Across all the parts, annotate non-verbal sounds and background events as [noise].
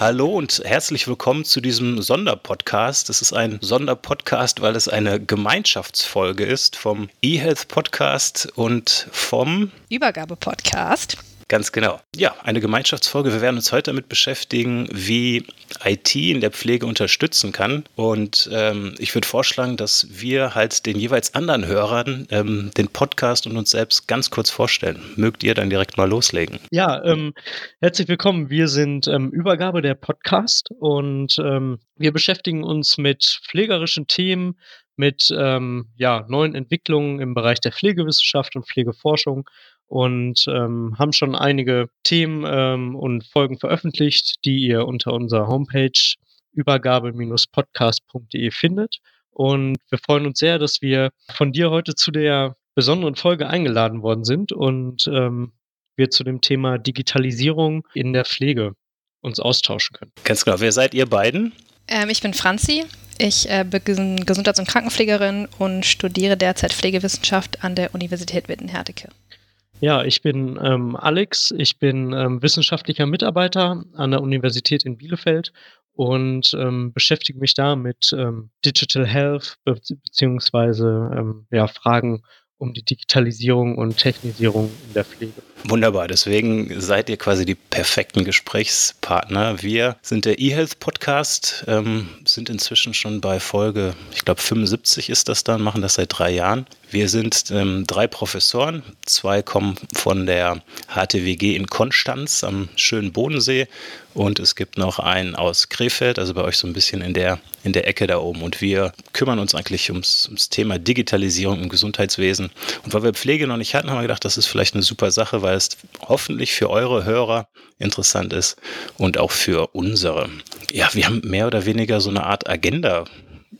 Hallo und herzlich willkommen zu diesem Sonderpodcast. Es ist ein Sonderpodcast, weil es eine Gemeinschaftsfolge ist vom eHealth Podcast und vom Übergabe Podcast. Ganz genau. Ja, eine Gemeinschaftsfolge. Wir werden uns heute damit beschäftigen, wie IT in der Pflege unterstützen kann. Und ähm, ich würde vorschlagen, dass wir halt den jeweils anderen Hörern ähm, den Podcast und uns selbst ganz kurz vorstellen. Mögt ihr dann direkt mal loslegen? Ja, ähm, herzlich willkommen. Wir sind ähm, Übergabe der Podcast und ähm, wir beschäftigen uns mit pflegerischen Themen, mit ähm, ja, neuen Entwicklungen im Bereich der Pflegewissenschaft und Pflegeforschung und ähm, haben schon einige Themen ähm, und Folgen veröffentlicht, die ihr unter unserer Homepage übergabe-podcast.de findet. Und wir freuen uns sehr, dass wir von dir heute zu der besonderen Folge eingeladen worden sind und ähm, wir zu dem Thema Digitalisierung in der Pflege uns austauschen können. Ganz genau. Wer seid ihr beiden? Ähm, ich bin Franzi. Ich äh, bin Gesundheits- und Krankenpflegerin und studiere derzeit Pflegewissenschaft an der Universität Witten-Herdecke. Ja, ich bin ähm, Alex. Ich bin ähm, wissenschaftlicher Mitarbeiter an der Universität in Bielefeld und ähm, beschäftige mich da mit ähm, Digital Health be beziehungsweise ähm, ja, Fragen um die Digitalisierung und Technisierung in der Pflege. Wunderbar, deswegen seid ihr quasi die perfekten Gesprächspartner. Wir sind der eHealth Podcast, ähm, sind inzwischen schon bei Folge, ich glaube 75 ist das dann, machen das seit drei Jahren. Wir sind ähm, drei Professoren, zwei kommen von der HTWG in Konstanz am schönen Bodensee und es gibt noch einen aus Krefeld, also bei euch so ein bisschen in der, in der Ecke da oben. Und wir kümmern uns eigentlich ums, ums Thema Digitalisierung im Gesundheitswesen. Und weil wir Pflege noch nicht hatten, haben wir gedacht, das ist vielleicht eine super Sache, weil es hoffentlich für eure Hörer interessant ist und auch für unsere. Ja, wir haben mehr oder weniger so eine Art Agenda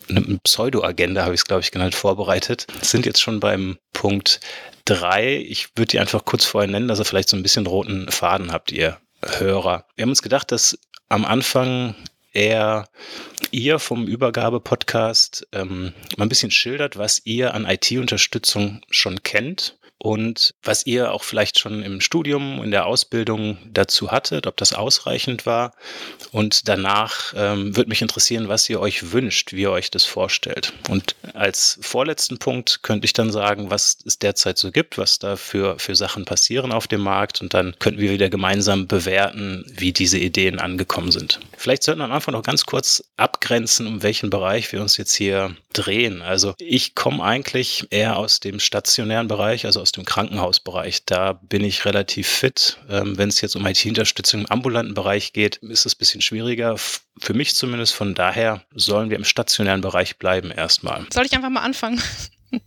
eine Pseudo-Agenda, habe ich es, glaube ich, genannt, vorbereitet. Sind jetzt schon beim Punkt drei. Ich würde die einfach kurz vorher nennen, dass ihr vielleicht so ein bisschen roten Faden habt, ihr Hörer. Wir haben uns gedacht, dass am Anfang eher ihr vom Übergabe-Podcast ähm, mal ein bisschen schildert, was ihr an IT-Unterstützung schon kennt und was ihr auch vielleicht schon im Studium, in der Ausbildung dazu hattet, ob das ausreichend war. Und danach ähm, würde mich interessieren, was ihr euch wünscht, wie ihr euch das vorstellt. Und als vorletzten Punkt könnte ich dann sagen, was es derzeit so gibt, was da für, für Sachen passieren auf dem Markt. Und dann könnten wir wieder gemeinsam bewerten, wie diese Ideen angekommen sind. Vielleicht sollten wir am Anfang noch ganz kurz abgrenzen, um welchen Bereich wir uns jetzt hier drehen. Also ich komme eigentlich eher aus dem stationären Bereich, also aus aus dem Krankenhausbereich. Da bin ich relativ fit. Ähm, Wenn es jetzt um IT-Unterstützung im ambulanten Bereich geht, ist es ein bisschen schwieriger. Für mich zumindest. Von daher sollen wir im stationären Bereich bleiben erstmal. Soll ich einfach mal anfangen? [laughs]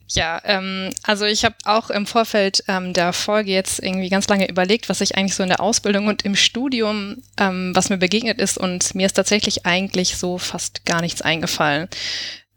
Ja, ähm, also ich habe auch im Vorfeld ähm, der Folge jetzt irgendwie ganz lange überlegt, was ich eigentlich so in der Ausbildung und im Studium, ähm, was mir begegnet ist und mir ist tatsächlich eigentlich so fast gar nichts eingefallen.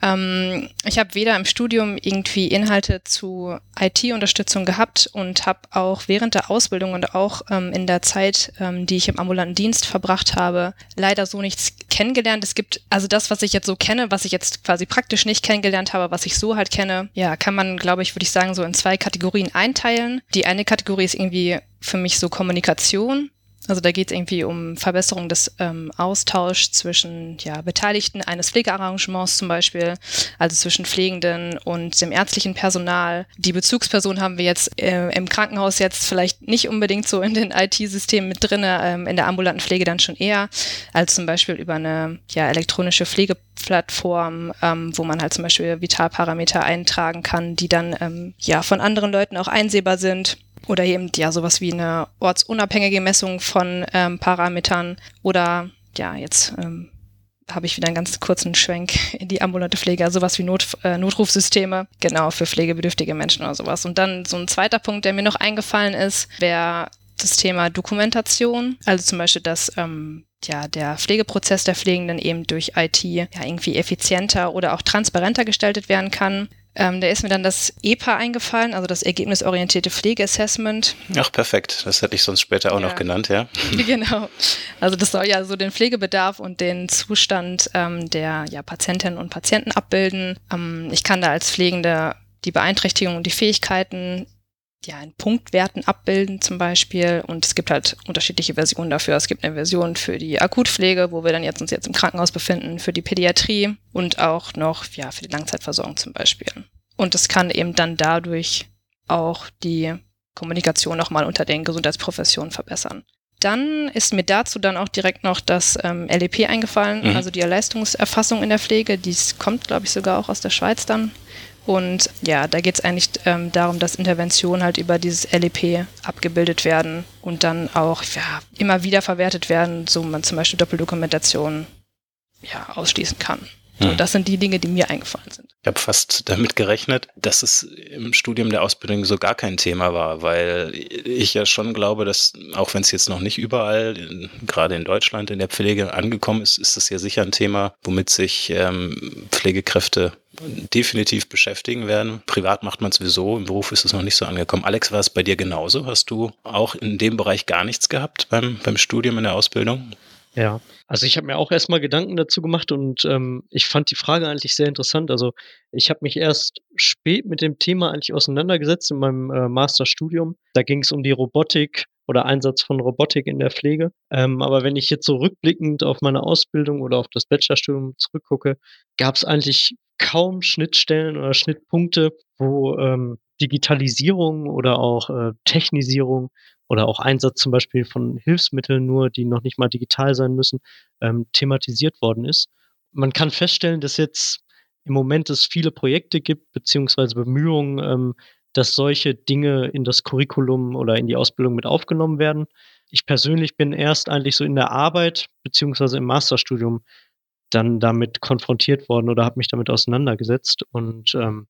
Ähm, ich habe weder im Studium irgendwie Inhalte zu IT-Unterstützung gehabt und habe auch während der Ausbildung und auch ähm, in der Zeit, ähm, die ich im ambulanten Dienst verbracht habe, leider so nichts kennengelernt. Es gibt also das, was ich jetzt so kenne, was ich jetzt quasi praktisch nicht kennengelernt habe, was ich so halt kenne, ja, kann man, glaube ich, würde ich sagen, so in zwei Kategorien einteilen. Die eine Kategorie ist irgendwie für mich so Kommunikation also da geht es irgendwie um Verbesserung des ähm, Austauschs zwischen ja, Beteiligten eines Pflegearrangements zum Beispiel, also zwischen Pflegenden und dem ärztlichen Personal. Die Bezugsperson haben wir jetzt äh, im Krankenhaus jetzt vielleicht nicht unbedingt so in den IT-Systemen mit drin, ähm, in der ambulanten Pflege dann schon eher, als zum Beispiel über eine ja, elektronische Pflegeplattform, ähm, wo man halt zum Beispiel Vitalparameter eintragen kann, die dann ähm, ja von anderen Leuten auch einsehbar sind oder eben ja sowas wie eine ortsunabhängige Messung von ähm, Parametern oder ja, jetzt ähm, habe ich wieder einen ganz kurzen Schwenk in die ambulante Pflege, also sowas wie Not, äh, Notrufsysteme, genau, für pflegebedürftige Menschen oder sowas. Und dann so ein zweiter Punkt, der mir noch eingefallen ist, wäre das Thema Dokumentation, also zum Beispiel, dass ähm, ja, der Pflegeprozess der Pflegenden eben durch IT ja irgendwie effizienter oder auch transparenter gestaltet werden kann. Ähm, da ist mir dann das EPA eingefallen, also das ergebnisorientierte Pflegeassessment. Ach, perfekt. Das hätte ich sonst später auch ja. noch genannt, ja. [laughs] [laughs] genau. Also das soll ja so den Pflegebedarf und den Zustand ähm, der ja, Patientinnen und Patienten abbilden. Ähm, ich kann da als Pflegende die Beeinträchtigung und die Fähigkeiten ja, in Punktwerten abbilden zum Beispiel. Und es gibt halt unterschiedliche Versionen dafür. Es gibt eine Version für die Akutpflege, wo wir dann jetzt uns jetzt im Krankenhaus befinden, für die Pädiatrie und auch noch ja, für die Langzeitversorgung zum Beispiel. Und es kann eben dann dadurch auch die Kommunikation nochmal unter den Gesundheitsprofessionen verbessern. Dann ist mir dazu dann auch direkt noch das ähm, LEP eingefallen, mhm. also die Leistungserfassung in der Pflege. Dies kommt, glaube ich, sogar auch aus der Schweiz dann. Und ja, da geht es eigentlich ähm, darum, dass Interventionen halt über dieses LEP abgebildet werden und dann auch ja, immer wieder verwertet werden, so man zum Beispiel Doppeldokumentation ja, ausschließen kann. So, hm. Das sind die Dinge, die mir eingefallen sind. Ich habe fast damit gerechnet, dass es im Studium der Ausbildung so gar kein Thema war, weil ich ja schon glaube, dass, auch wenn es jetzt noch nicht überall, in, gerade in Deutschland in der Pflege angekommen ist, ist es ja sicher ein Thema, womit sich ähm, Pflegekräfte definitiv beschäftigen werden. Privat macht man es sowieso, im Beruf ist es noch nicht so angekommen. Alex, war es bei dir genauso? Hast du auch in dem Bereich gar nichts gehabt beim, beim Studium in der Ausbildung? Ja, also ich habe mir auch erstmal Gedanken dazu gemacht und ähm, ich fand die Frage eigentlich sehr interessant. Also ich habe mich erst spät mit dem Thema eigentlich auseinandergesetzt in meinem äh, Masterstudium. Da ging es um die Robotik oder Einsatz von Robotik in der Pflege. Ähm, aber wenn ich jetzt so rückblickend auf meine Ausbildung oder auf das Bachelorstudium zurückgucke, gab es eigentlich kaum Schnittstellen oder Schnittpunkte, wo ähm, Digitalisierung oder auch äh, Technisierung oder auch Einsatz zum Beispiel von Hilfsmitteln nur, die noch nicht mal digital sein müssen, ähm, thematisiert worden ist. Man kann feststellen, dass jetzt im Moment es viele Projekte gibt, beziehungsweise Bemühungen, ähm, dass solche Dinge in das Curriculum oder in die Ausbildung mit aufgenommen werden. Ich persönlich bin erst eigentlich so in der Arbeit, beziehungsweise im Masterstudium dann damit konfrontiert worden oder habe mich damit auseinandergesetzt und ähm,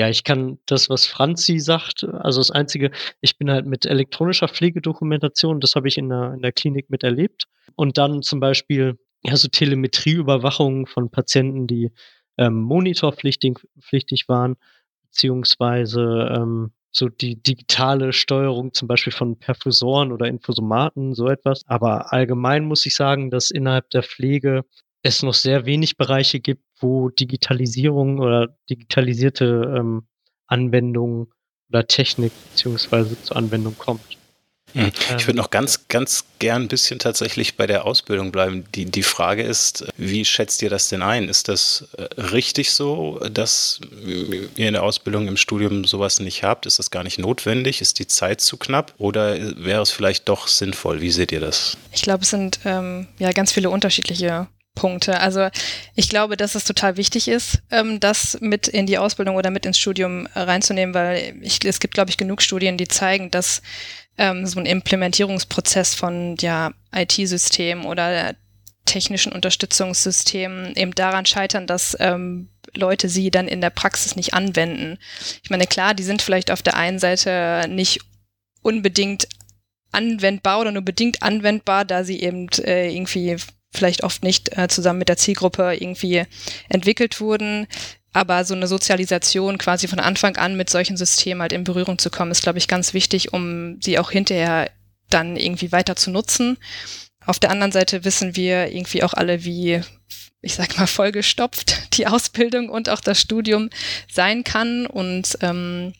ja, ich kann das, was Franzi sagt, also das Einzige, ich bin halt mit elektronischer Pflegedokumentation, das habe ich in der, in der Klinik miterlebt. Und dann zum Beispiel, ja, so Telemetrieüberwachung von Patienten, die ähm, monitorpflichtig pflichtig waren, beziehungsweise ähm, so die digitale Steuerung zum Beispiel von Perfusoren oder Infosomaten, so etwas. Aber allgemein muss ich sagen, dass innerhalb der Pflege es noch sehr wenig Bereiche gibt, wo Digitalisierung oder digitalisierte ähm, Anwendungen oder Technik beziehungsweise zur Anwendung kommt. Hm. Ich würde noch ganz, ganz gern ein bisschen tatsächlich bei der Ausbildung bleiben. Die, die Frage ist, wie schätzt ihr das denn ein? Ist das äh, richtig so, dass ihr in der Ausbildung im Studium sowas nicht habt? Ist das gar nicht notwendig? Ist die Zeit zu knapp? Oder wäre es vielleicht doch sinnvoll? Wie seht ihr das? Ich glaube, es sind ähm, ja ganz viele unterschiedliche Punkte. Also ich glaube, dass es total wichtig ist, ähm, das mit in die Ausbildung oder mit ins Studium reinzunehmen, weil ich, es gibt, glaube ich, genug Studien, die zeigen, dass ähm, so ein Implementierungsprozess von ja, IT-Systemen oder technischen Unterstützungssystemen eben daran scheitern, dass ähm, Leute sie dann in der Praxis nicht anwenden. Ich meine, klar, die sind vielleicht auf der einen Seite nicht unbedingt anwendbar oder nur bedingt anwendbar, da sie eben äh, irgendwie vielleicht oft nicht äh, zusammen mit der Zielgruppe irgendwie entwickelt wurden. Aber so eine Sozialisation quasi von Anfang an mit solchen Systemen halt in Berührung zu kommen, ist, glaube ich, ganz wichtig, um sie auch hinterher dann irgendwie weiter zu nutzen. Auf der anderen Seite wissen wir irgendwie auch alle, wie, ich sag mal, vollgestopft [laughs] die Ausbildung und auch das Studium sein kann und ähm,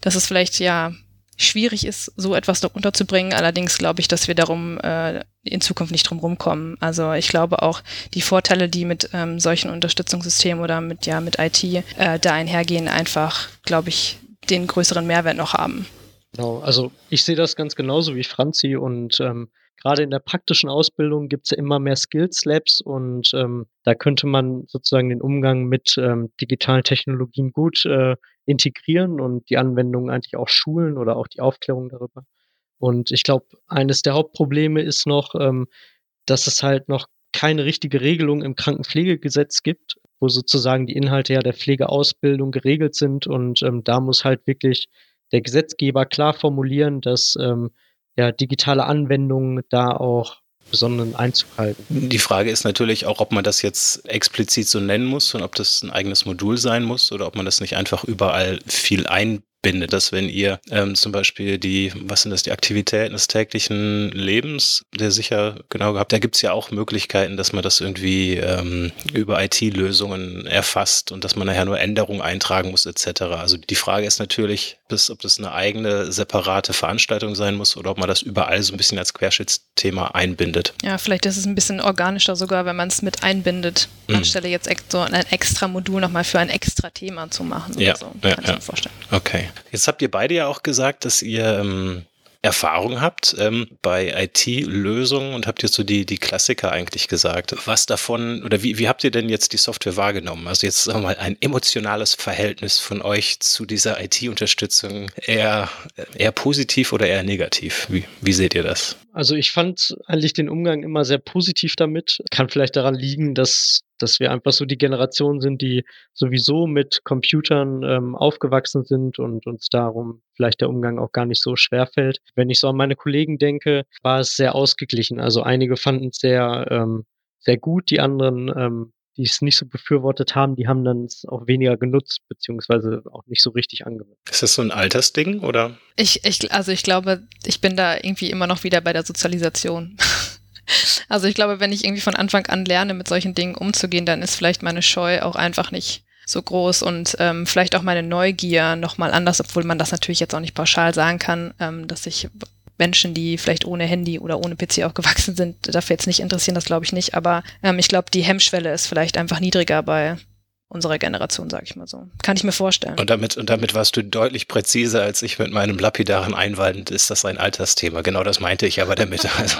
dass es vielleicht ja schwierig ist, so etwas noch unterzubringen. Allerdings glaube ich, dass wir darum äh, in Zukunft nicht drum rumkommen. Also ich glaube auch die Vorteile, die mit ähm, solchen Unterstützungssystemen oder mit ja mit IT äh, da einhergehen, einfach, glaube ich, den größeren Mehrwert noch haben. Genau, also ich sehe das ganz genauso wie Franzi und ähm, gerade in der praktischen Ausbildung gibt es ja immer mehr Skills Labs und ähm, da könnte man sozusagen den Umgang mit ähm, digitalen Technologien gut äh, integrieren und die Anwendungen eigentlich auch schulen oder auch die Aufklärung darüber. Und ich glaube, eines der Hauptprobleme ist noch, ähm, dass es halt noch keine richtige Regelung im Krankenpflegegesetz gibt, wo sozusagen die Inhalte ja der Pflegeausbildung geregelt sind. Und ähm, da muss halt wirklich der Gesetzgeber klar formulieren, dass ähm, ja, digitale Anwendungen da auch besonderen Einzug halten. Die Frage ist natürlich auch, ob man das jetzt explizit so nennen muss und ob das ein eigenes Modul sein muss oder ob man das nicht einfach überall viel ein bindet, dass wenn ihr ähm, zum Beispiel die, was sind das, die Aktivitäten des täglichen Lebens, der sicher genau gehabt, da gibt es ja auch Möglichkeiten, dass man das irgendwie ähm, über IT-Lösungen erfasst und dass man nachher nur Änderungen eintragen muss etc. Also die Frage ist natürlich, bis, ob das eine eigene separate Veranstaltung sein muss oder ob man das überall so ein bisschen als Querschnittsthema einbindet. Ja, vielleicht ist es ein bisschen organischer sogar, wenn man es mit einbindet, mhm. anstelle jetzt so ein extra Modul nochmal für ein extra Thema zu machen. Ja, so. Kann ja, ich mir vorstellen. Okay. Jetzt habt ihr beide ja auch gesagt, dass ihr ähm, Erfahrung habt ähm, bei IT-Lösungen und habt jetzt so die, die Klassiker eigentlich gesagt. Was davon oder wie, wie habt ihr denn jetzt die Software wahrgenommen? Also jetzt sagen wir mal ein emotionales Verhältnis von euch zu dieser IT-Unterstützung eher, eher positiv oder eher negativ? Wie, wie seht ihr das? Also ich fand eigentlich den Umgang immer sehr positiv damit. Kann vielleicht daran liegen, dass dass wir einfach so die Generation sind, die sowieso mit Computern ähm, aufgewachsen sind und uns darum vielleicht der Umgang auch gar nicht so schwer fällt. Wenn ich so an meine Kollegen denke, war es sehr ausgeglichen. Also einige fanden es sehr, ähm, sehr gut, die anderen, ähm, die es nicht so befürwortet haben, die haben dann es auch weniger genutzt, beziehungsweise auch nicht so richtig angewendet. Ist das so ein Altersding oder? Ich, ich, also ich glaube, ich bin da irgendwie immer noch wieder bei der Sozialisation. [laughs] Also ich glaube, wenn ich irgendwie von Anfang an lerne, mit solchen Dingen umzugehen, dann ist vielleicht meine Scheu auch einfach nicht so groß und ähm, vielleicht auch meine Neugier nochmal anders, obwohl man das natürlich jetzt auch nicht pauschal sagen kann, ähm, dass sich Menschen, die vielleicht ohne Handy oder ohne PC aufgewachsen sind, dafür jetzt nicht interessieren, das glaube ich nicht. Aber ähm, ich glaube, die Hemmschwelle ist vielleicht einfach niedriger bei unserer Generation, sage ich mal so. Kann ich mir vorstellen. Und damit, und damit warst du deutlich präziser als ich mit meinem lapidaren Einwand, ist das ein Altersthema. Genau das meinte ich aber damit. [laughs] Also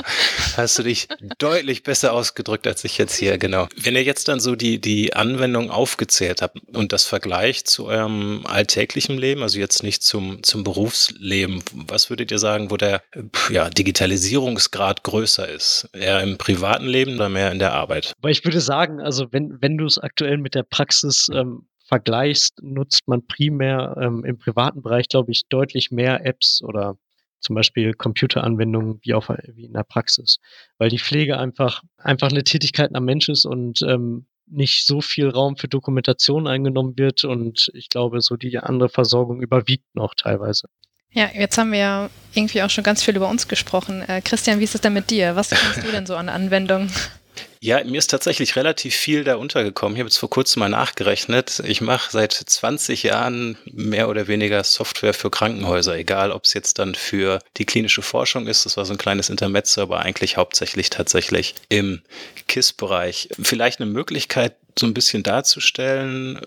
hast du dich deutlich besser ausgedrückt als ich jetzt hier, genau. Wenn ihr jetzt dann so die, die Anwendung aufgezählt habt und das vergleicht zu eurem alltäglichen Leben, also jetzt nicht zum, zum Berufsleben, was würdet ihr sagen, wo der ja, Digitalisierungsgrad größer ist? Eher im privaten Leben oder mehr in der Arbeit? Aber ich würde sagen, also wenn, wenn du es aktuell mit der Praxis Praxis ähm, vergleichst, nutzt man primär ähm, im privaten Bereich, glaube ich, deutlich mehr Apps oder zum Beispiel Computeranwendungen wie, auf, wie in der Praxis, weil die Pflege einfach, einfach eine Tätigkeit am Mensch ist und ähm, nicht so viel Raum für Dokumentation eingenommen wird und ich glaube, so die andere Versorgung überwiegt noch teilweise. Ja, jetzt haben wir ja irgendwie auch schon ganz viel über uns gesprochen. Äh, Christian, wie ist es denn mit dir? Was kennst du denn so an Anwendungen? Ja, mir ist tatsächlich relativ viel da untergekommen. Ich habe jetzt vor kurzem mal nachgerechnet. Ich mache seit 20 Jahren mehr oder weniger Software für Krankenhäuser, egal ob es jetzt dann für die klinische Forschung ist. Das war so ein kleines Intermezzo, aber eigentlich hauptsächlich tatsächlich im KISS-Bereich. Vielleicht eine Möglichkeit, so ein bisschen darzustellen,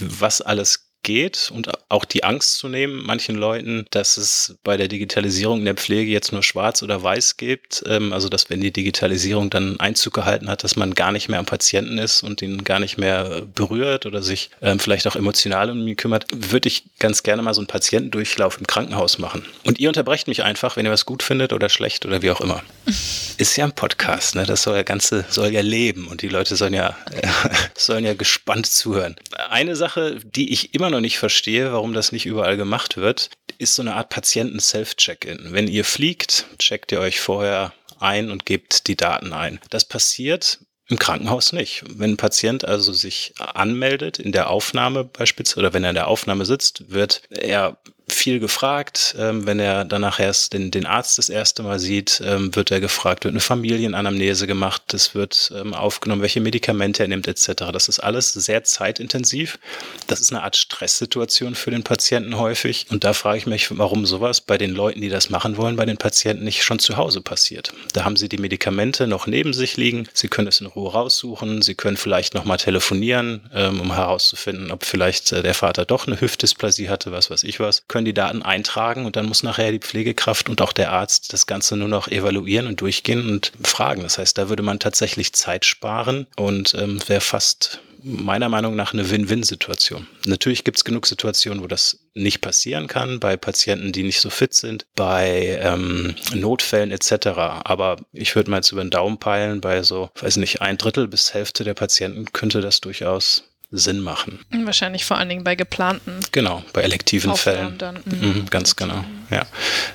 was alles geht und auch die Angst zu nehmen, manchen Leuten, dass es bei der Digitalisierung in der Pflege jetzt nur schwarz oder weiß gibt. Ähm, also, dass wenn die Digitalisierung dann Einzug gehalten hat, dass man gar nicht mehr am Patienten ist und ihn gar nicht mehr berührt oder sich ähm, vielleicht auch emotional um ihn kümmert, würde ich ganz gerne mal so einen Patientendurchlauf im Krankenhaus machen. Und ihr unterbrecht mich einfach, wenn ihr was gut findet oder schlecht oder wie auch immer. [laughs] Ist ja ein Podcast, ne? Das soll ja ganze, soll ja leben und die Leute sollen ja, äh, [laughs] sollen ja gespannt zuhören. Eine Sache, die ich immer noch noch nicht verstehe, warum das nicht überall gemacht wird, ist so eine Art Patienten-Self-Check-In. Wenn ihr fliegt, checkt ihr euch vorher ein und gebt die Daten ein. Das passiert im Krankenhaus nicht. Wenn ein Patient also sich anmeldet in der Aufnahme beispielsweise oder wenn er in der Aufnahme sitzt, wird er viel gefragt. Ähm, wenn er danach erst den, den Arzt das erste Mal sieht, ähm, wird er gefragt, wird eine Familienanamnese gemacht, es wird ähm, aufgenommen, welche Medikamente er nimmt etc. Das ist alles sehr zeitintensiv. Das ist eine Art Stresssituation für den Patienten häufig. Und da frage ich mich, warum sowas bei den Leuten, die das machen wollen, bei den Patienten nicht schon zu Hause passiert. Da haben sie die Medikamente noch neben sich liegen, sie können es in Ruhe raussuchen, sie können vielleicht nochmal telefonieren, ähm, um herauszufinden, ob vielleicht äh, der Vater doch eine Hüftdysplasie hatte, was weiß ich was können die Daten eintragen und dann muss nachher die Pflegekraft und auch der Arzt das Ganze nur noch evaluieren und durchgehen und fragen. Das heißt, da würde man tatsächlich Zeit sparen und ähm, wäre fast meiner Meinung nach eine Win-Win-Situation. Natürlich gibt es genug Situationen, wo das nicht passieren kann, bei Patienten, die nicht so fit sind, bei ähm, Notfällen etc. Aber ich würde mal jetzt über den Daumen peilen, bei so, weiß nicht, ein Drittel bis Hälfte der Patienten könnte das durchaus Sinn machen. Wahrscheinlich vor allen Dingen bei geplanten. Genau, bei elektiven Fällen. Dann, mhm, mhm ganz genau. Ja.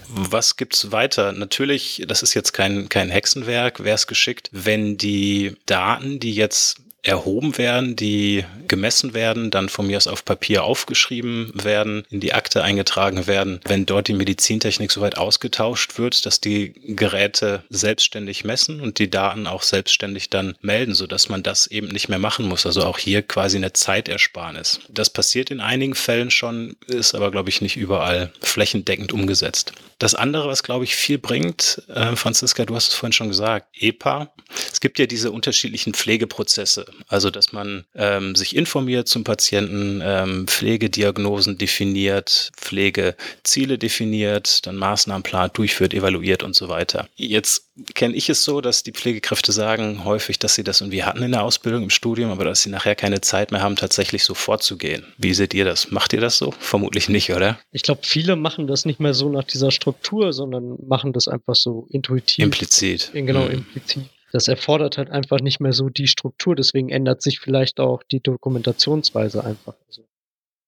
Was gibt's weiter? Natürlich, das ist jetzt kein, kein Hexenwerk, wäre es geschickt, wenn die Daten, die jetzt erhoben werden, die gemessen werden, dann von mir aus auf Papier aufgeschrieben werden, in die Akte eingetragen werden. Wenn dort die Medizintechnik soweit ausgetauscht wird, dass die Geräte selbstständig messen und die Daten auch selbstständig dann melden, sodass man das eben nicht mehr machen muss. Also auch hier quasi eine Zeitersparnis. Das passiert in einigen Fällen schon, ist aber, glaube ich, nicht überall flächendeckend umgesetzt. Das andere, was, glaube ich, viel bringt, äh, Franziska, du hast es vorhin schon gesagt, EPA. Es gibt ja diese unterschiedlichen Pflegeprozesse. Also, dass man ähm, sich informiert zum Patienten, ähm, Pflegediagnosen definiert, Pflegeziele definiert, dann Maßnahmenplan durchführt, evaluiert und so weiter. Jetzt kenne ich es so, dass die Pflegekräfte sagen häufig, dass sie das irgendwie hatten in der Ausbildung, im Studium, aber dass sie nachher keine Zeit mehr haben, tatsächlich so vorzugehen. Wie seht ihr das? Macht ihr das so? Vermutlich nicht, oder? Ich glaube, viele machen das nicht mehr so nach dieser Struktur, sondern machen das einfach so intuitiv. Implizit. Genau, mhm. implizit das erfordert halt einfach nicht mehr so die Struktur. Deswegen ändert sich vielleicht auch die Dokumentationsweise einfach. Also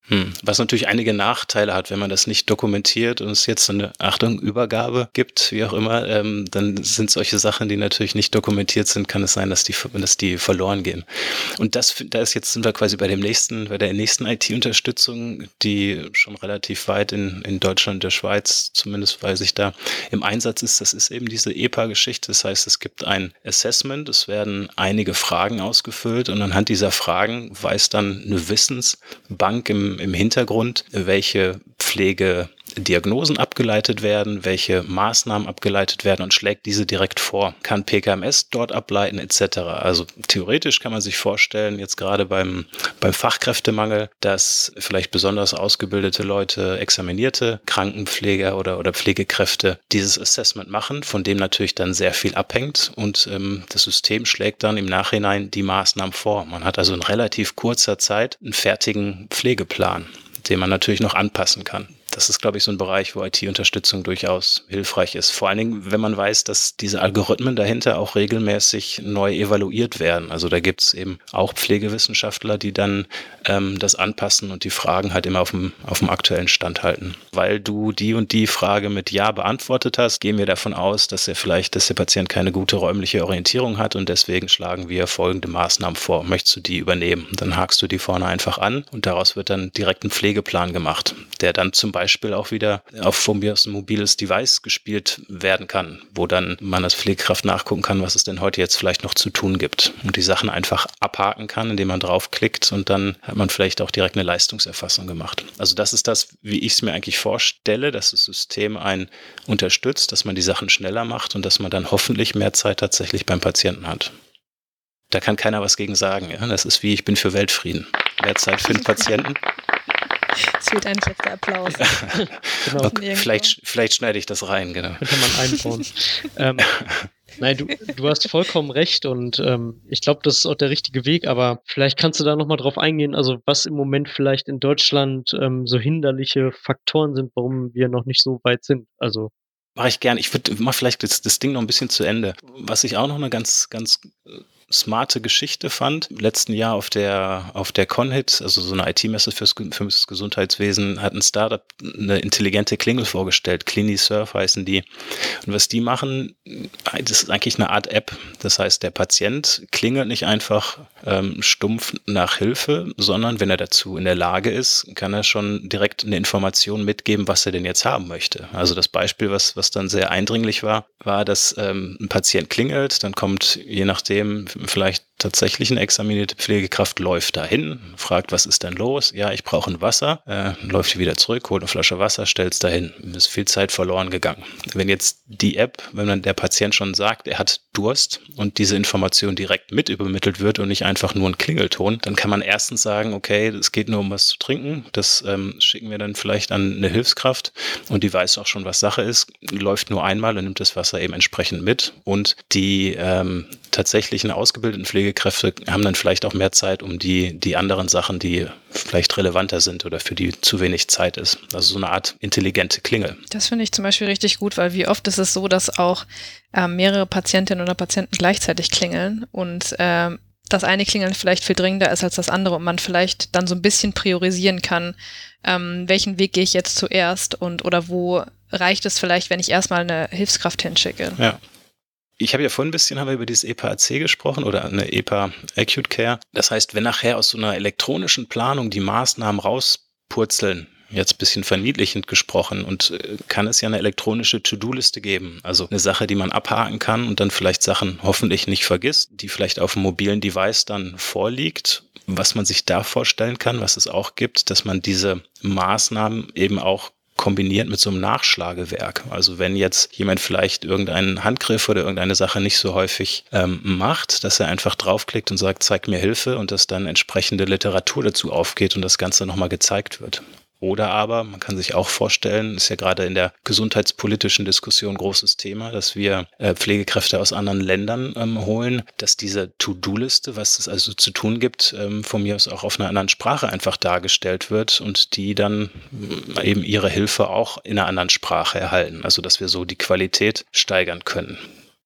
hm. Was natürlich einige Nachteile hat, wenn man das nicht dokumentiert und es jetzt so eine Achtung Übergabe gibt, wie auch immer, ähm, dann sind solche Sachen, die natürlich nicht dokumentiert sind, kann es sein, dass die, dass die verloren gehen. Und das, da ist jetzt sind wir quasi bei dem nächsten, bei der nächsten IT-Unterstützung, die schon relativ weit in, in Deutschland, der Schweiz, zumindest weiß ich da, im Einsatz ist. Das ist eben diese EPA-Geschichte. Das heißt, es gibt ein Assessment, es werden einige Fragen ausgefüllt und anhand dieser Fragen weiß dann eine Wissensbank im Hintergrund, welche Pflege Diagnosen abgeleitet werden, welche Maßnahmen abgeleitet werden und schlägt diese direkt vor. Kann PKMS dort ableiten etc. Also theoretisch kann man sich vorstellen, jetzt gerade beim, beim Fachkräftemangel, dass vielleicht besonders ausgebildete Leute, examinierte Krankenpfleger oder, oder Pflegekräfte dieses Assessment machen, von dem natürlich dann sehr viel abhängt und ähm, das System schlägt dann im Nachhinein die Maßnahmen vor. Man hat also in relativ kurzer Zeit einen fertigen Pflegeplan den man natürlich noch anpassen kann das ist, glaube ich, so ein Bereich, wo IT-Unterstützung durchaus hilfreich ist. Vor allen Dingen, wenn man weiß, dass diese Algorithmen dahinter auch regelmäßig neu evaluiert werden. Also da gibt es eben auch Pflegewissenschaftler, die dann ähm, das anpassen und die Fragen halt immer auf dem, auf dem aktuellen Stand halten. Weil du die und die Frage mit Ja beantwortet hast, gehen wir davon aus, dass er vielleicht, dass der Patient keine gute räumliche Orientierung hat und deswegen schlagen wir folgende Maßnahmen vor. Möchtest du die übernehmen? Dann hakst du die vorne einfach an und daraus wird dann direkt ein Pflegeplan gemacht, der dann zum Beispiel Beispiel auch wieder auf von mir aus ein mobiles Device gespielt werden kann, wo dann man als Pflegekraft nachgucken kann, was es denn heute jetzt vielleicht noch zu tun gibt und die Sachen einfach abhaken kann, indem man draufklickt und dann hat man vielleicht auch direkt eine Leistungserfassung gemacht. Also das ist das, wie ich es mir eigentlich vorstelle, dass das System einen unterstützt, dass man die Sachen schneller macht und dass man dann hoffentlich mehr Zeit tatsächlich beim Patienten hat. Da kann keiner was gegen sagen. Ja? Das ist wie, ich bin für Weltfrieden. Mehr Zeit für den Patienten. Es fehlt eigentlich jetzt der Applaus. genau. Okay, vielleicht, vielleicht schneide ich das rein, genau. Könnte man einbauen. [laughs] ähm, nein, du, du hast vollkommen recht und ähm, ich glaube, das ist auch der richtige Weg, aber vielleicht kannst du da nochmal drauf eingehen, also was im Moment vielleicht in Deutschland ähm, so hinderliche Faktoren sind, warum wir noch nicht so weit sind. Also Mache ich gern. Ich würde mach vielleicht das, das Ding noch ein bisschen zu Ende. Was ich auch noch eine ganz, ganz smarte Geschichte fand. Im letzten Jahr auf der, auf der Conhit, also so eine IT-Messe fürs, fürs Gesundheitswesen, hat ein Startup eine intelligente Klingel vorgestellt. CliniSurf heißen die. Und was die machen, das ist eigentlich eine Art App. Das heißt, der Patient klingelt nicht einfach ähm, stumpf nach Hilfe, sondern wenn er dazu in der Lage ist, kann er schon direkt eine Information mitgeben, was er denn jetzt haben möchte. Also das Beispiel, was, was dann sehr eindringlich war, war, dass ähm, ein Patient klingelt, dann kommt je nachdem vielleicht tatsächlich eine examinierte Pflegekraft läuft dahin, fragt, was ist denn los? Ja, ich brauche ein Wasser, äh, läuft wieder zurück, holt eine Flasche Wasser, stellt es dahin. Ist viel Zeit verloren gegangen. Wenn jetzt die App, wenn dann der Patient schon sagt, er hat Durst und diese Information direkt mit übermittelt wird und nicht einfach nur ein Klingelton, dann kann man erstens sagen, okay, es geht nur um was zu trinken, das ähm, schicken wir dann vielleicht an eine Hilfskraft und die weiß auch schon, was Sache ist, läuft nur einmal und nimmt das Wasser eben entsprechend mit und die ähm, tatsächlichen ausgebildeten Pflegekräfte haben dann vielleicht auch mehr Zeit, um die, die anderen Sachen, die vielleicht relevanter sind oder für die zu wenig Zeit ist. Also so eine Art intelligente Klingel. Das finde ich zum Beispiel richtig gut, weil wie oft ist es so, dass auch äh, mehrere Patientinnen oder Patienten gleichzeitig klingeln und äh, das eine Klingeln vielleicht viel dringender ist als das andere und man vielleicht dann so ein bisschen priorisieren kann, ähm, welchen Weg gehe ich jetzt zuerst und oder wo reicht es vielleicht, wenn ich erstmal eine Hilfskraft hinschicke. Ja, ich habe ja vorhin ein bisschen haben wir über dieses EPA-AC gesprochen oder eine EPA Acute Care. Das heißt, wenn nachher aus so einer elektronischen Planung die Maßnahmen rauspurzeln, jetzt ein bisschen verniedlichend gesprochen und äh, kann es ja eine elektronische To-Do-Liste geben. Also eine Sache, die man abhaken kann und dann vielleicht Sachen hoffentlich nicht vergisst, die vielleicht auf dem mobilen Device dann vorliegt. Was man sich da vorstellen kann, was es auch gibt, dass man diese Maßnahmen eben auch kombiniert mit so einem Nachschlagewerk. Also wenn jetzt jemand vielleicht irgendeinen Handgriff oder irgendeine Sache nicht so häufig ähm, macht, dass er einfach draufklickt und sagt, zeig mir Hilfe und dass dann entsprechende Literatur dazu aufgeht und das Ganze nochmal gezeigt wird. Oder aber, man kann sich auch vorstellen, ist ja gerade in der gesundheitspolitischen Diskussion großes Thema, dass wir äh, Pflegekräfte aus anderen Ländern ähm, holen, dass diese To-Do-Liste, was es also zu tun gibt, ähm, von mir aus auch auf einer anderen Sprache einfach dargestellt wird und die dann äh, eben ihre Hilfe auch in einer anderen Sprache erhalten. Also dass wir so die Qualität steigern können.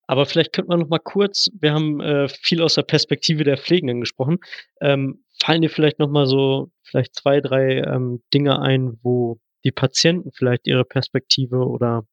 Aber vielleicht könnte man noch mal kurz, wir haben äh, viel aus der Perspektive der Pflegenden gesprochen. Ähm, fallen dir vielleicht noch mal so vielleicht zwei, drei ähm, Dinge ein, wo die Patienten vielleicht ihre Perspektive oder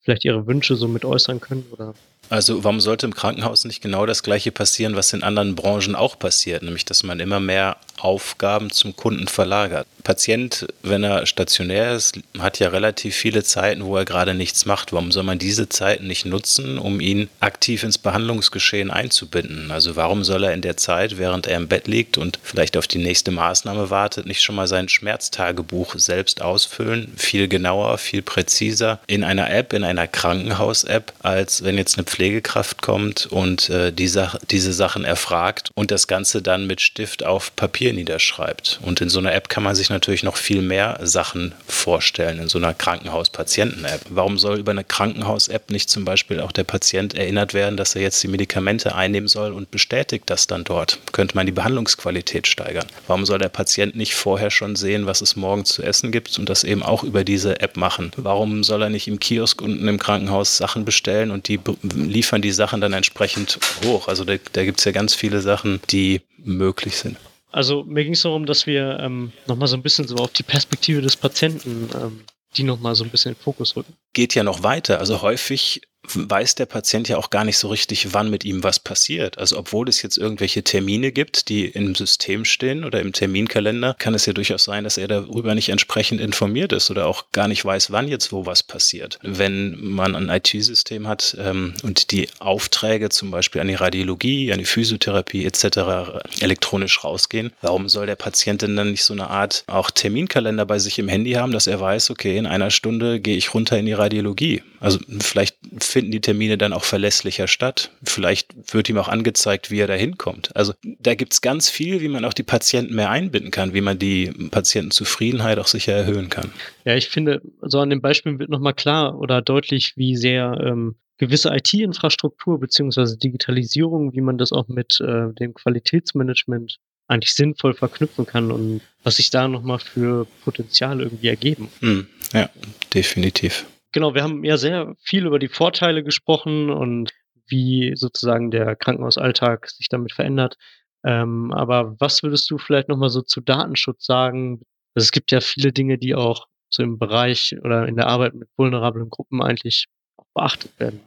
vielleicht ihre Wünsche so mit äußern können oder also warum sollte im Krankenhaus nicht genau das gleiche passieren, was in anderen Branchen auch passiert, nämlich dass man immer mehr Aufgaben zum Kunden verlagert. Patient, wenn er stationär ist, hat ja relativ viele Zeiten, wo er gerade nichts macht. Warum soll man diese Zeiten nicht nutzen, um ihn aktiv ins Behandlungsgeschehen einzubinden? Also warum soll er in der Zeit, während er im Bett liegt und vielleicht auf die nächste Maßnahme wartet, nicht schon mal sein Schmerztagebuch selbst ausfüllen? Viel genauer, viel präziser in einer App, in einer Krankenhaus-App, als wenn jetzt eine Pflegekraft kommt und äh, die Sach diese Sachen erfragt und das Ganze dann mit Stift auf Papier niederschreibt. Und in so einer App kann man sich natürlich noch viel mehr Sachen vorstellen, in so einer Krankenhaus-Patienten-App. Warum soll über eine Krankenhaus-App nicht zum Beispiel auch der Patient erinnert werden, dass er jetzt die Medikamente einnehmen soll und bestätigt das dann dort? Könnte man die Behandlungsqualität steigern? Warum soll der Patient nicht vorher schon sehen, was es morgen zu essen gibt und das eben auch über diese App machen? Warum soll er nicht im Kiosk unten im Krankenhaus Sachen bestellen und die liefern die Sachen dann entsprechend hoch. Also da, da gibt es ja ganz viele Sachen, die möglich sind. Also mir ging es darum, dass wir ähm, nochmal so ein bisschen so auf die Perspektive des Patienten ähm, die nochmal so ein bisschen in den Fokus rücken. Geht ja noch weiter. Also häufig weiß der Patient ja auch gar nicht so richtig, wann mit ihm was passiert. Also obwohl es jetzt irgendwelche Termine gibt, die im System stehen oder im Terminkalender, kann es ja durchaus sein, dass er darüber nicht entsprechend informiert ist oder auch gar nicht weiß, wann jetzt wo was passiert. Wenn man ein IT-System hat ähm, und die Aufträge zum Beispiel an die Radiologie, an die Physiotherapie etc. elektronisch rausgehen, warum soll der Patient denn dann nicht so eine Art auch Terminkalender bei sich im Handy haben, dass er weiß, okay, in einer Stunde gehe ich runter in die Radiologie. Also vielleicht finden die Termine dann auch verlässlicher statt. Vielleicht wird ihm auch angezeigt, wie er da hinkommt. Also da gibt es ganz viel, wie man auch die Patienten mehr einbinden kann, wie man die Patientenzufriedenheit auch sicher erhöhen kann. Ja, ich finde, so an dem Beispiel wird nochmal klar oder deutlich, wie sehr ähm, gewisse IT-Infrastruktur beziehungsweise Digitalisierung, wie man das auch mit äh, dem Qualitätsmanagement eigentlich sinnvoll verknüpfen kann und was sich da nochmal für Potenzial irgendwie ergeben. Hm, ja, definitiv. Genau, wir haben ja sehr viel über die Vorteile gesprochen und wie sozusagen der Krankenhausalltag sich damit verändert. Ähm, aber was würdest du vielleicht nochmal so zu Datenschutz sagen? Also es gibt ja viele Dinge, die auch so im Bereich oder in der Arbeit mit vulnerablen Gruppen eigentlich beachtet werden.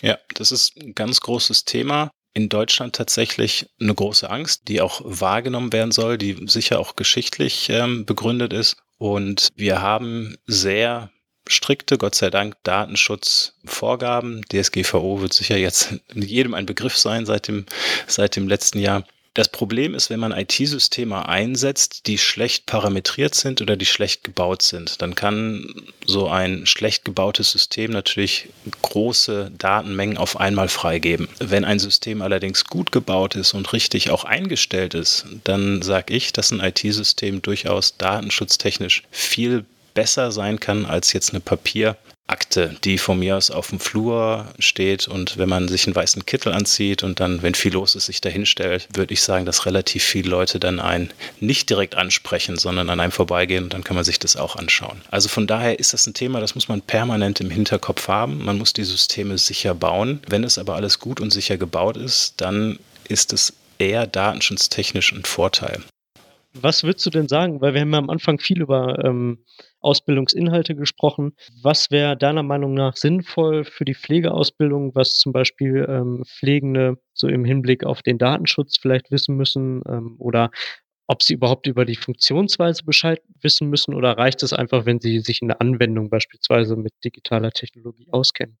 Ja, das ist ein ganz großes Thema. In Deutschland tatsächlich eine große Angst, die auch wahrgenommen werden soll, die sicher auch geschichtlich ähm, begründet ist. Und wir haben sehr strikte, Gott sei Dank, Datenschutzvorgaben. DSGVO wird sicher jetzt jedem ein Begriff sein seit dem, seit dem letzten Jahr. Das Problem ist, wenn man IT-Systeme einsetzt, die schlecht parametriert sind oder die schlecht gebaut sind, dann kann so ein schlecht gebautes System natürlich große Datenmengen auf einmal freigeben. Wenn ein System allerdings gut gebaut ist und richtig auch eingestellt ist, dann sage ich, dass ein IT-System durchaus datenschutztechnisch viel besser sein kann als jetzt eine Papier- Akte, die von mir aus auf dem Flur steht und wenn man sich einen weißen Kittel anzieht und dann, wenn viel los ist, sich dahinstellt, würde ich sagen, dass relativ viele Leute dann einen nicht direkt ansprechen, sondern an einem vorbeigehen und dann kann man sich das auch anschauen. Also von daher ist das ein Thema, das muss man permanent im Hinterkopf haben. Man muss die Systeme sicher bauen. Wenn es aber alles gut und sicher gebaut ist, dann ist es eher datenschutztechnisch ein Vorteil. Was würdest du denn sagen? Weil wir haben ja am Anfang viel über ähm, Ausbildungsinhalte gesprochen. Was wäre deiner Meinung nach sinnvoll für die Pflegeausbildung, was zum Beispiel ähm, Pflegende so im Hinblick auf den Datenschutz vielleicht wissen müssen ähm, oder ob sie überhaupt über die Funktionsweise Bescheid wissen müssen oder reicht es einfach, wenn sie sich in der Anwendung beispielsweise mit digitaler Technologie auskennen?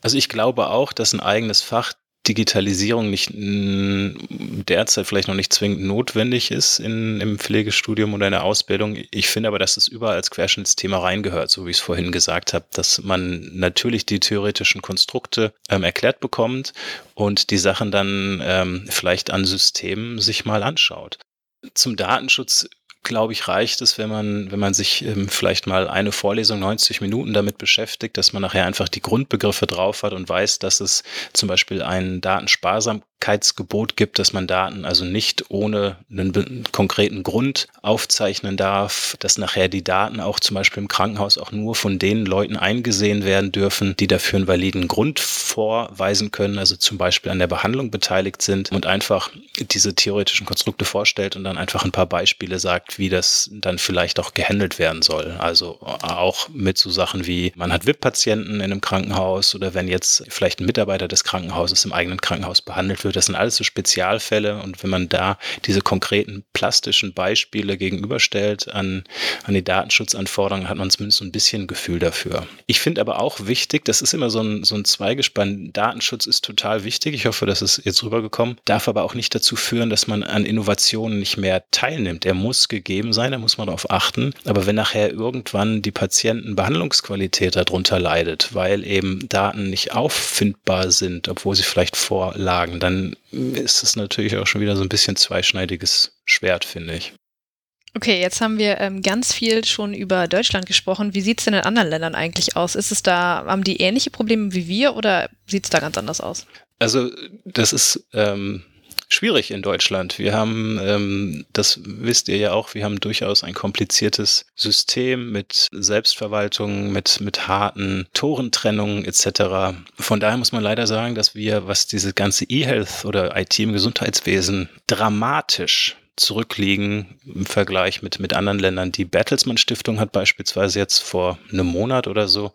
Also ich glaube auch, dass ein eigenes Fach Digitalisierung nicht derzeit vielleicht noch nicht zwingend notwendig ist in, im Pflegestudium oder in der Ausbildung. Ich finde aber, dass es überall als Querschnittsthema reingehört, so wie ich es vorhin gesagt habe, dass man natürlich die theoretischen Konstrukte ähm, erklärt bekommt und die Sachen dann ähm, vielleicht an Systemen sich mal anschaut. Zum Datenschutz glaube ich, reicht es, wenn man, wenn man sich ähm, vielleicht mal eine Vorlesung 90 Minuten damit beschäftigt, dass man nachher einfach die Grundbegriffe drauf hat und weiß, dass es zum Beispiel ein Datensparsamkeitsgebot gibt, dass man Daten also nicht ohne einen konkreten Grund aufzeichnen darf, dass nachher die Daten auch zum Beispiel im Krankenhaus auch nur von den Leuten eingesehen werden dürfen, die dafür einen validen Grund vorweisen können, also zum Beispiel an der Behandlung beteiligt sind und einfach diese theoretischen Konstrukte vorstellt und dann einfach ein paar Beispiele sagt, wie das dann vielleicht auch gehandelt werden soll. Also auch mit so Sachen wie, man hat VIP-Patienten in einem Krankenhaus oder wenn jetzt vielleicht ein Mitarbeiter des Krankenhauses im eigenen Krankenhaus behandelt wird. Das sind alles so Spezialfälle und wenn man da diese konkreten plastischen Beispiele gegenüberstellt an, an die Datenschutzanforderungen, hat man zumindest so ein bisschen Gefühl dafür. Ich finde aber auch wichtig, das ist immer so ein, so ein Zweigespann, Datenschutz ist total wichtig. Ich hoffe, das ist jetzt rübergekommen, darf aber auch nicht dazu führen, dass man an Innovationen nicht mehr teilnimmt. Er muss gegeben sein, da muss man darauf achten. Aber wenn nachher irgendwann die Patientenbehandlungsqualität darunter leidet, weil eben Daten nicht auffindbar sind, obwohl sie vielleicht vorlagen, dann ist es natürlich auch schon wieder so ein bisschen zweischneidiges Schwert, finde ich. Okay, jetzt haben wir ähm, ganz viel schon über Deutschland gesprochen. Wie sieht es denn in anderen Ländern eigentlich aus? Ist es da, haben die ähnliche Probleme wie wir oder sieht es da ganz anders aus? Also das ist ähm, schwierig in Deutschland. Wir haben, ähm, das wisst ihr ja auch, wir haben durchaus ein kompliziertes System mit Selbstverwaltung, mit, mit harten Torentrennungen etc. Von daher muss man leider sagen, dass wir, was diese ganze E-Health oder IT im Gesundheitswesen dramatisch zurückliegen im Vergleich mit, mit anderen Ländern. Die Bertelsmann Stiftung hat beispielsweise jetzt vor einem Monat oder so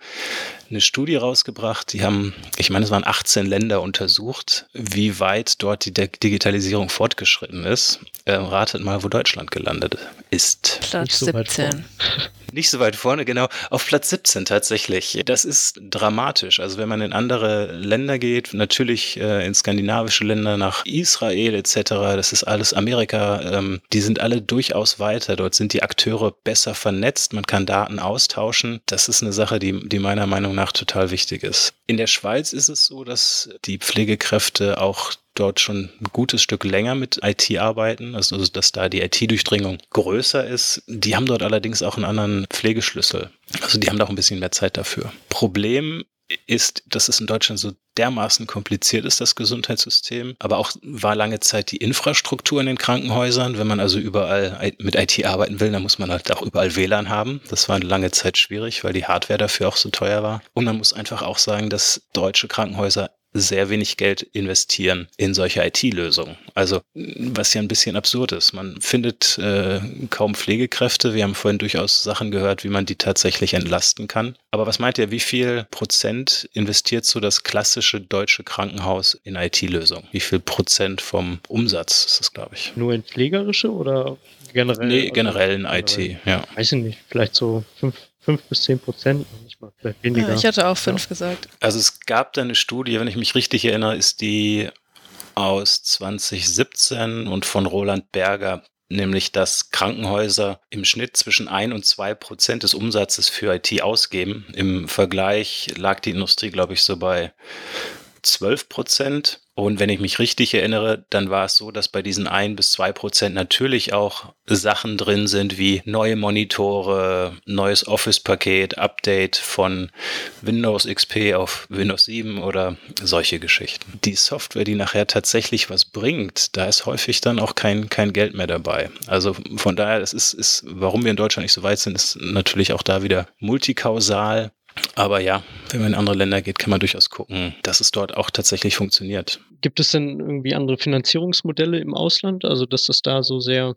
eine Studie rausgebracht. Die haben, ich meine, es waren 18 Länder untersucht, wie weit dort die Digitalisierung fortgeschritten ist. Äh, ratet mal, wo Deutschland gelandet ist. Platz so 17. Nicht so weit vorne, genau. Auf Platz 17 tatsächlich. Das ist dramatisch. Also wenn man in andere Länder geht, natürlich äh, in skandinavische Länder, nach Israel etc., das ist alles Amerika, ähm, die sind alle durchaus weiter. Dort sind die Akteure besser vernetzt, man kann Daten austauschen. Das ist eine Sache, die, die meiner Meinung nach total wichtig ist. In der Schweiz ist es so, dass die Pflegekräfte auch dort schon ein gutes Stück länger mit IT arbeiten, also, also dass da die IT-Durchdringung größer ist. Die haben dort allerdings auch einen anderen Pflegeschlüssel. Also die haben da auch ein bisschen mehr Zeit dafür. Problem ist, dass es in Deutschland so dermaßen kompliziert ist, das Gesundheitssystem. Aber auch war lange Zeit die Infrastruktur in den Krankenhäusern. Wenn man also überall mit IT arbeiten will, dann muss man halt auch überall WLAN haben. Das war lange Zeit schwierig, weil die Hardware dafür auch so teuer war. Und man muss einfach auch sagen, dass deutsche Krankenhäuser sehr wenig Geld investieren in solche IT-Lösungen. Also was ja ein bisschen absurd ist. Man findet äh, kaum Pflegekräfte. Wir haben vorhin durchaus Sachen gehört, wie man die tatsächlich entlasten kann. Aber was meint ihr, wie viel Prozent investiert so das klassische deutsche Krankenhaus in IT-Lösungen? Wie viel Prozent vom Umsatz ist das, glaube ich? Nur in pflegerische oder generell? Nee, generell in IT, ja. Weiß ich nicht, vielleicht so fünf, fünf bis zehn Prozent, nicht mal, vielleicht weniger. Ja, ich hatte auch fünf ja. gesagt. Also es gab da eine Studie, wenn ich mich richtig erinnere, ist die aus 2017 und von Roland Berger, nämlich dass Krankenhäuser im Schnitt zwischen ein und zwei Prozent des Umsatzes für IT ausgeben. Im Vergleich lag die Industrie, glaube ich, so bei 12 Prozent. Und wenn ich mich richtig erinnere, dann war es so, dass bei diesen ein bis zwei Prozent natürlich auch Sachen drin sind wie neue Monitore, neues Office-Paket, Update von Windows XP auf Windows 7 oder solche Geschichten. Die Software, die nachher tatsächlich was bringt, da ist häufig dann auch kein, kein Geld mehr dabei. Also von daher, das ist, ist, warum wir in Deutschland nicht so weit sind, ist natürlich auch da wieder multikausal. Aber ja, wenn man in andere Länder geht, kann man durchaus gucken, dass es dort auch tatsächlich funktioniert. Gibt es denn irgendwie andere Finanzierungsmodelle im Ausland, also dass das da so sehr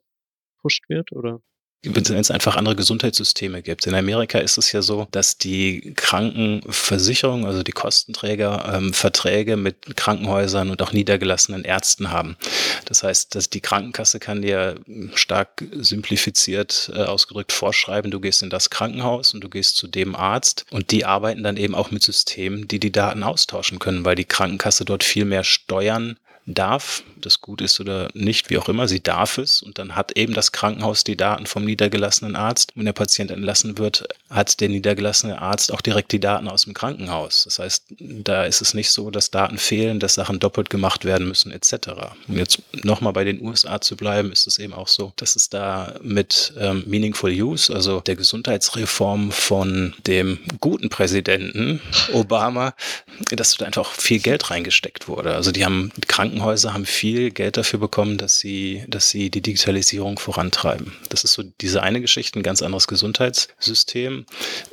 pusht wird oder? Wenn es einfach andere Gesundheitssysteme gibt. In Amerika ist es ja so, dass die Krankenversicherung, also die Kostenträger, ähm, Verträge mit Krankenhäusern und auch niedergelassenen Ärzten haben. Das heißt, dass die Krankenkasse kann dir stark simplifiziert äh, ausgedrückt vorschreiben, du gehst in das Krankenhaus und du gehst zu dem Arzt und die arbeiten dann eben auch mit Systemen, die die Daten austauschen können, weil die Krankenkasse dort viel mehr Steuern darf, das gut ist oder nicht, wie auch immer, sie darf es und dann hat eben das Krankenhaus die Daten vom niedergelassenen Arzt. Wenn der Patient entlassen wird, hat der niedergelassene Arzt auch direkt die Daten aus dem Krankenhaus. Das heißt, da ist es nicht so, dass Daten fehlen, dass Sachen doppelt gemacht werden müssen etc. Um jetzt nochmal bei den USA zu bleiben, ist es eben auch so, dass es da mit ähm, Meaningful Use, also der Gesundheitsreform von dem guten Präsidenten Obama, dass da einfach viel Geld reingesteckt wurde. Also die haben die Krankenhäuser haben viel Geld dafür bekommen, dass sie, dass sie die Digitalisierung vorantreiben. Das ist so diese eine Geschichte, ein ganz anderes Gesundheitssystem.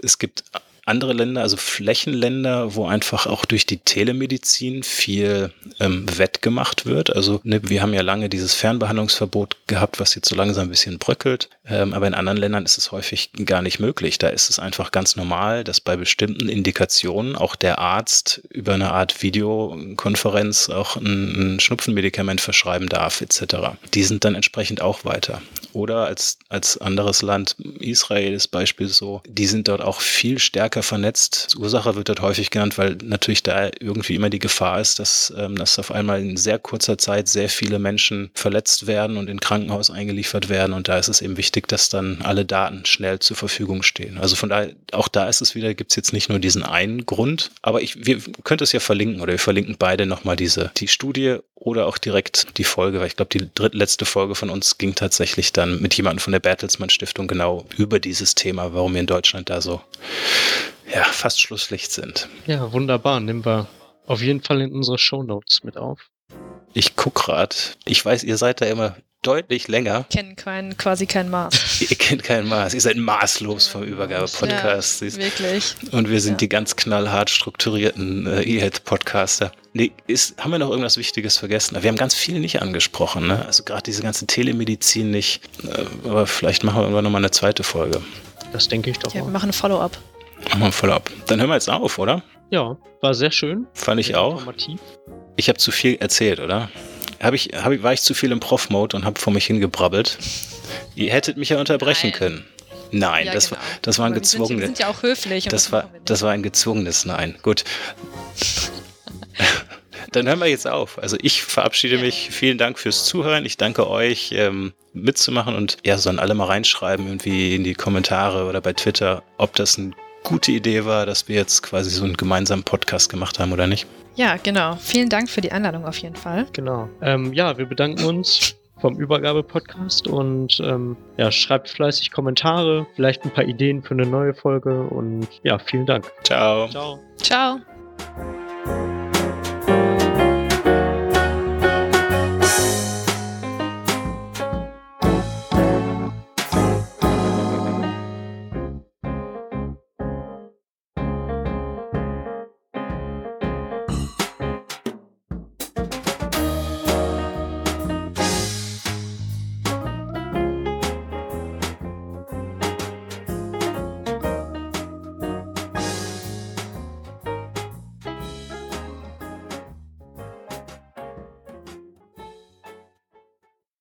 Es gibt andere Länder, also Flächenländer, wo einfach auch durch die Telemedizin viel ähm, wettgemacht wird. Also ne, wir haben ja lange dieses Fernbehandlungsverbot gehabt, was jetzt so langsam ein bisschen bröckelt. Ähm, aber in anderen Ländern ist es häufig gar nicht möglich. Da ist es einfach ganz normal, dass bei bestimmten Indikationen auch der Arzt über eine Art Videokonferenz auch ein, ein Schnupfenmedikament verschreiben darf, etc. Die sind dann entsprechend auch weiter. Oder als, als anderes Land, Israel ist Beispiel so, die sind dort auch viel stärker vernetzt. Ursache wird dort häufig genannt, weil natürlich da irgendwie immer die Gefahr ist, dass, ähm, dass auf einmal in sehr kurzer Zeit sehr viele Menschen verletzt werden und in Krankenhaus eingeliefert werden. Und da ist es eben wichtig, dass dann alle Daten schnell zur Verfügung stehen. Also von daher, auch da ist es wieder, gibt es jetzt nicht nur diesen einen Grund, aber ich, wir könnten es ja verlinken oder wir verlinken beide nochmal diese, die Studie oder auch direkt die Folge, weil ich glaube, die drittletzte Folge von uns ging tatsächlich dann mit jemandem von der Bertelsmann Stiftung genau über dieses Thema, warum wir in Deutschland da so ja, fast Schlusslicht sind. Ja, wunderbar. Nehmen wir auf jeden Fall in unsere Show Notes mit auf. Ich guck grad. Ich weiß, ihr seid da immer deutlich länger. Kennen kein, quasi kein Maß. [laughs] Ihr kennt kein Maß. Ihr seid maßlos vom Übergabe-Podcast. Ja, wirklich. Und wir sind ja. die ganz knallhart strukturierten äh, E-Head-Podcaster. Nee, ist, haben wir noch irgendwas Wichtiges vergessen? Wir haben ganz viel nicht angesprochen. Ne? Also gerade diese ganze Telemedizin nicht. Äh, aber vielleicht machen wir irgendwann nochmal eine zweite Folge. Das denke ich doch. Ja, wir machen ein Follow-up. Machen wir ein Follow-up. Dann hören wir jetzt auf, oder? Ja, war sehr schön. Fand ich auch. Ich habe zu viel erzählt, oder? Hab ich, hab war ich zu viel im Prof-Mode und habe vor mich hingebrabbelt? Ihr hättet mich ja unterbrechen Nein. können. Nein, ja, das, genau. war, das war ein gezwungenes. Wir sind ja auch höflich. Das war, das war ein gezwungenes Nein. Gut. [laughs] Dann hören wir jetzt auf. Also ich verabschiede ja. mich. Vielen Dank fürs Zuhören. Ich danke euch, ähm, mitzumachen und ja, sollen alle mal reinschreiben, irgendwie in die Kommentare oder bei Twitter, ob das eine gute Idee war, dass wir jetzt quasi so einen gemeinsamen Podcast gemacht haben oder nicht. Ja, genau. Vielen Dank für die Einladung auf jeden Fall. Genau. Ähm, ja, wir bedanken uns vom Übergabe-Podcast und ähm, ja, schreibt fleißig Kommentare, vielleicht ein paar Ideen für eine neue Folge und ja, vielen Dank. Ciao. Ciao. Ciao.